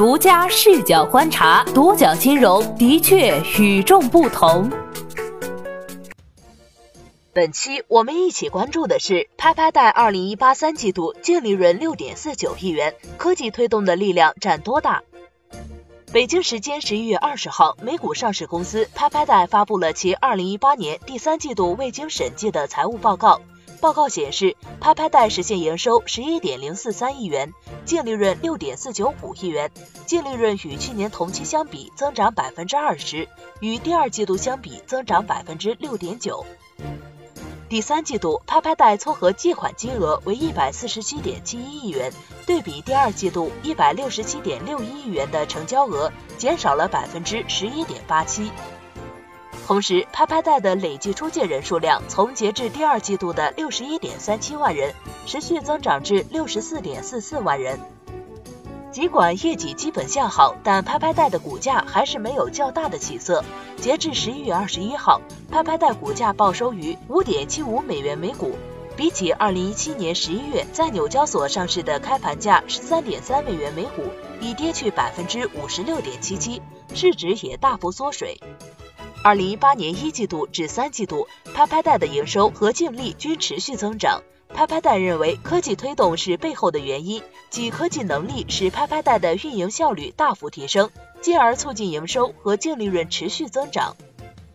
独家视角观察，独角金融的确与众不同。本期我们一起关注的是拍拍贷二零一八三季度净利润六点四九亿元，科技推动的力量占多大？北京时间十一月二十号，美股上市公司拍拍贷发布了其二零一八年第三季度未经审计的财务报告。报告显示，拍拍贷实现营收十一点零四三亿元，净利润六点四九五亿元，净利润与去年同期相比增长百分之二十，与第二季度相比增长百分之六点九。第三季度，拍拍贷撮合借款金额为一百四十七点七一亿元，对比第二季度一百六十七点六一亿元的成交额，减少了百分之十一点八七。同时，拍拍贷的累计出借人数量从截至第二季度的六十一点三七万人，持续增长至六十四点四四万人。尽管业绩基本向好，但拍拍贷的股价还是没有较大的起色。截至十一月二十一号，拍拍贷股价报收于五点七五美元每股，比起二零一七年十一月在纽交所上市的开盘价十三点三美元每股，已跌去百分之五十六点七七，市值也大幅缩水。二零一八年一季度至三季度，拍拍贷的营收和净利均持续增长。拍拍贷认为，科技推动是背后的原因，即科技能力使拍拍贷的运营效率大幅提升，进而促进营收和净利润持续增长。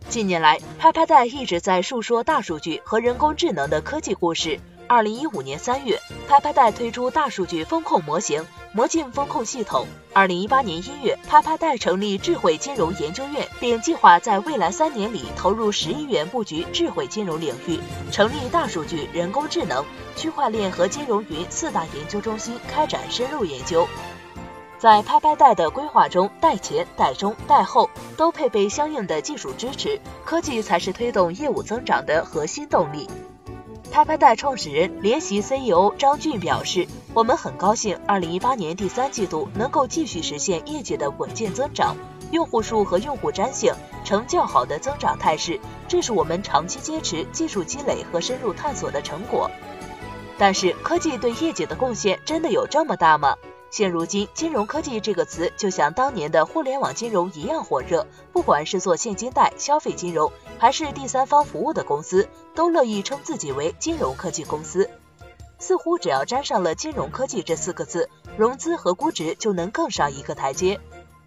近年来，拍拍贷一直在述说大数据和人工智能的科技故事。二零一五年三月，拍拍贷推出大数据风控模型“魔镜风控系统”。二零一八年一月，拍拍贷成立智慧金融研究院，并计划在未来三年里投入十亿元布局智慧金融领域，成立大数据、人工智能、区块链和金融云四大研究中心，开展深入研究。在拍拍贷的规划中，贷前、贷中、贷后都配备相应的技术支持，科技才是推动业务增长的核心动力。拍拍贷创始人、联席 CEO 张俊表示：“我们很高兴，二零一八年第三季度能够继续实现业绩的稳健增长，用户数和用户粘性呈较好的增长态势，这是我们长期坚持技术积累和深入探索的成果。但是，科技对业绩的贡献真的有这么大吗？”现如今，金融科技这个词就像当年的互联网金融一样火热。不管是做现金贷、消费金融，还是第三方服务的公司，都乐意称自己为金融科技公司。似乎只要沾上了金融科技这四个字，融资和估值就能更上一个台阶。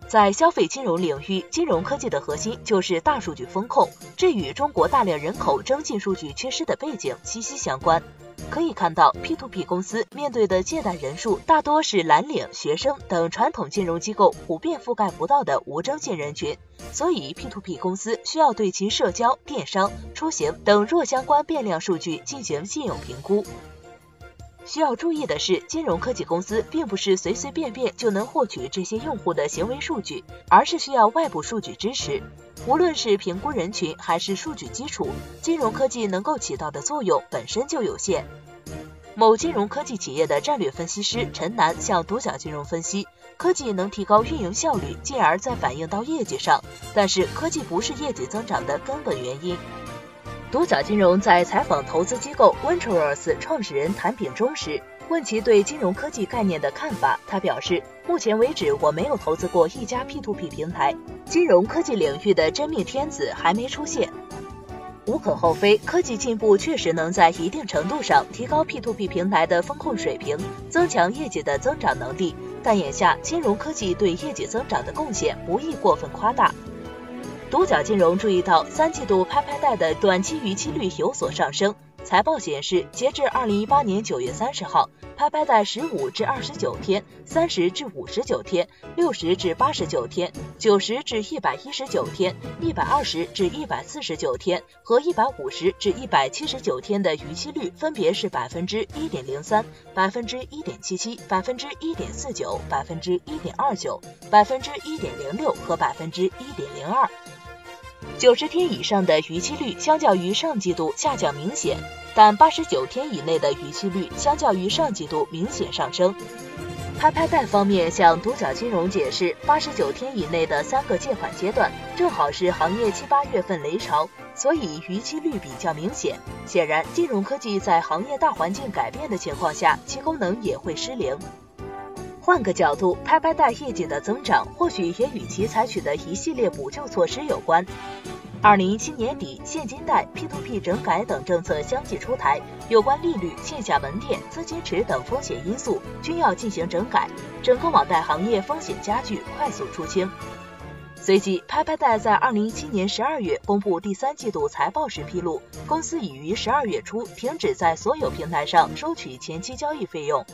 在消费金融领域，金融科技的核心就是大数据风控，这与中国大量人口征信数据缺失的背景息息相关。可以看到，P2P 公司面对的借贷人数大多是蓝领、学生等传统金融机构普遍覆盖不到的无征信人群，所以 P2P 公司需要对其社交、电商、出行等弱相关变量数据进行信用评估。需要注意的是，金融科技公司并不是随随便便就能获取这些用户的行为数据，而是需要外部数据支持。无论是评估人群还是数据基础，金融科技能够起到的作用本身就有限。某金融科技企业的战略分析师陈楠向独角金融分析，科技能提高运营效率，进而再反映到业绩上，但是科技不是业绩增长的根本原因。独角金融在采访投资机构 Ventures 创始人谭炳忠时，问其对金融科技概念的看法，他表示，目前为止我没有投资过一家 P2P 平台，金融科技领域的真命天子还没出现。无可厚非，科技进步确实能在一定程度上提高 P2P 平台的风控水平，增强业绩的增长能力，但眼下金融科技对业绩增长的贡献不宜过分夸大。独角金融注意到，三季度拍拍贷的短期逾期率有所上升。财报显示，截至二零一八年九月三十号，拍拍贷十五至二十九天、三十至五十九天、六十至八十九天、九十至一百一十九天、一百二十至一百四十九天和一百五十至一百七十九天的逾期率分别是百分之一点零三、百分之一点七七、百分之一点四九、百分之一点二九、百分之一点零六和百分之一点零二。九十天以上的逾期率相较于上季度下降明显，但八十九天以内的逾期率相较于上季度明显上升。拍拍贷方面向独角金融解释，八十九天以内的三个借款阶段正好是行业七八月份雷潮，所以逾期率比较明显。显然，金融科技在行业大环境改变的情况下，其功能也会失灵。换个角度，拍拍贷业绩的增长，或许也与其采取的一系列补救措施有关。二零一七年底，现金贷、P2P 整改等政策相继出台，有关利率、线下门店、资金池等风险因素均要进行整改，整个网贷行业风险加剧，快速出清。随即，拍拍贷在二零一七年十二月公布第三季度财报时披露，公司已于十二月初停止在所有平台上收取前期交易费用，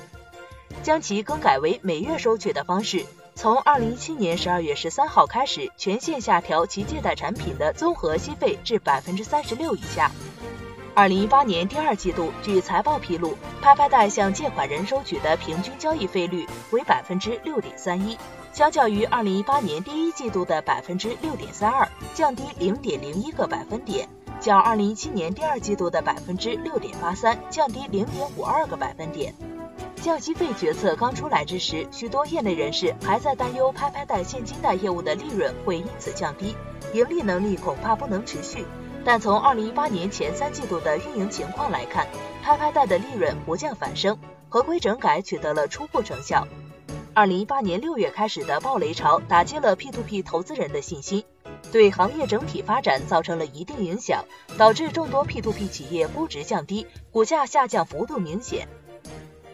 将其更改为每月收取的方式。从二零一七年十二月十三号开始，全线下调其借贷产品的综合息费至百分之三十六以下。二零一八年第二季度，据财报披露，拍拍贷向借款人收取的平均交易费率为百分之六点三一，相较于二零一八年第一季度的百分之六点三二，降低零点零一个百分点，较二零一七年第二季度的百分之六点八三降低零点五二个百分点。降息费决策刚出来之时，许多业内人士还在担忧拍拍贷现金贷业务的利润会因此降低，盈利能力恐怕不能持续。但从二零一八年前三季度的运营情况来看，拍拍贷的利润不降反升，合规整改取得了初步成效。二零一八年六月开始的暴雷潮打击了 P2P 投资人的信心，对行业整体发展造成了一定影响，导致众多 P2P 企业估值降低，股价下降幅度明显。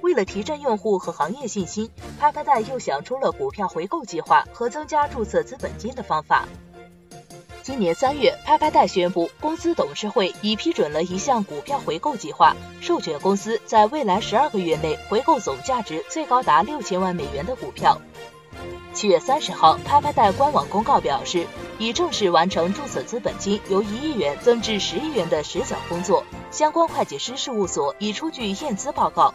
为了提振用户和行业信心，拍拍贷又想出了股票回购计划和增加注册资本金的方法。今年三月，拍拍贷宣布，公司董事会已批准了一项股票回购计划，授权公司在未来十二个月内回购总价值最高达六千万美元的股票。七月三十号，拍拍贷官网公告表示，已正式完成注册资本金由一亿元增至十亿元的实缴工作，相关会计师事务所已出具验资报告。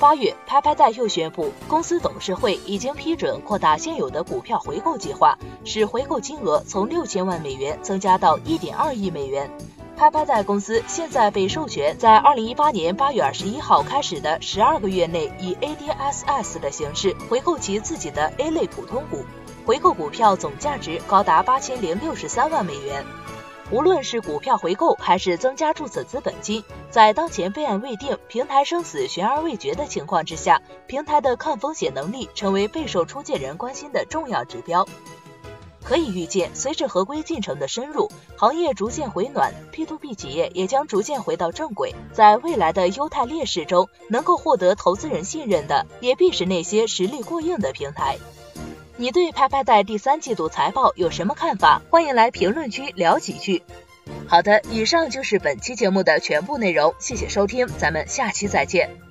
八月，拍拍贷又宣布，公司董事会已经批准扩大现有的股票回购计划，使回购金额从六千万美元增加到一点二亿美元。拍拍贷公司现在被授权在二零一八年八月二十一号开始的十二个月内，以 ADSs 的形式回购其自己的 A 类普通股，回购股票总价值高达八千零六十三万美元。无论是股票回购还是增加注册资本金，在当前备案未定、平台生死悬而未决的情况之下，平台的抗风险能力成为备受出借人关心的重要指标。可以预见，随着合规进程的深入，行业逐渐回暖，P2P 企业也将逐渐回到正轨。在未来的优态劣势中，能够获得投资人信任的，也必是那些实力过硬的平台。你对拍拍贷第三季度财报有什么看法？欢迎来评论区聊几句。好的，以上就是本期节目的全部内容，谢谢收听，咱们下期再见。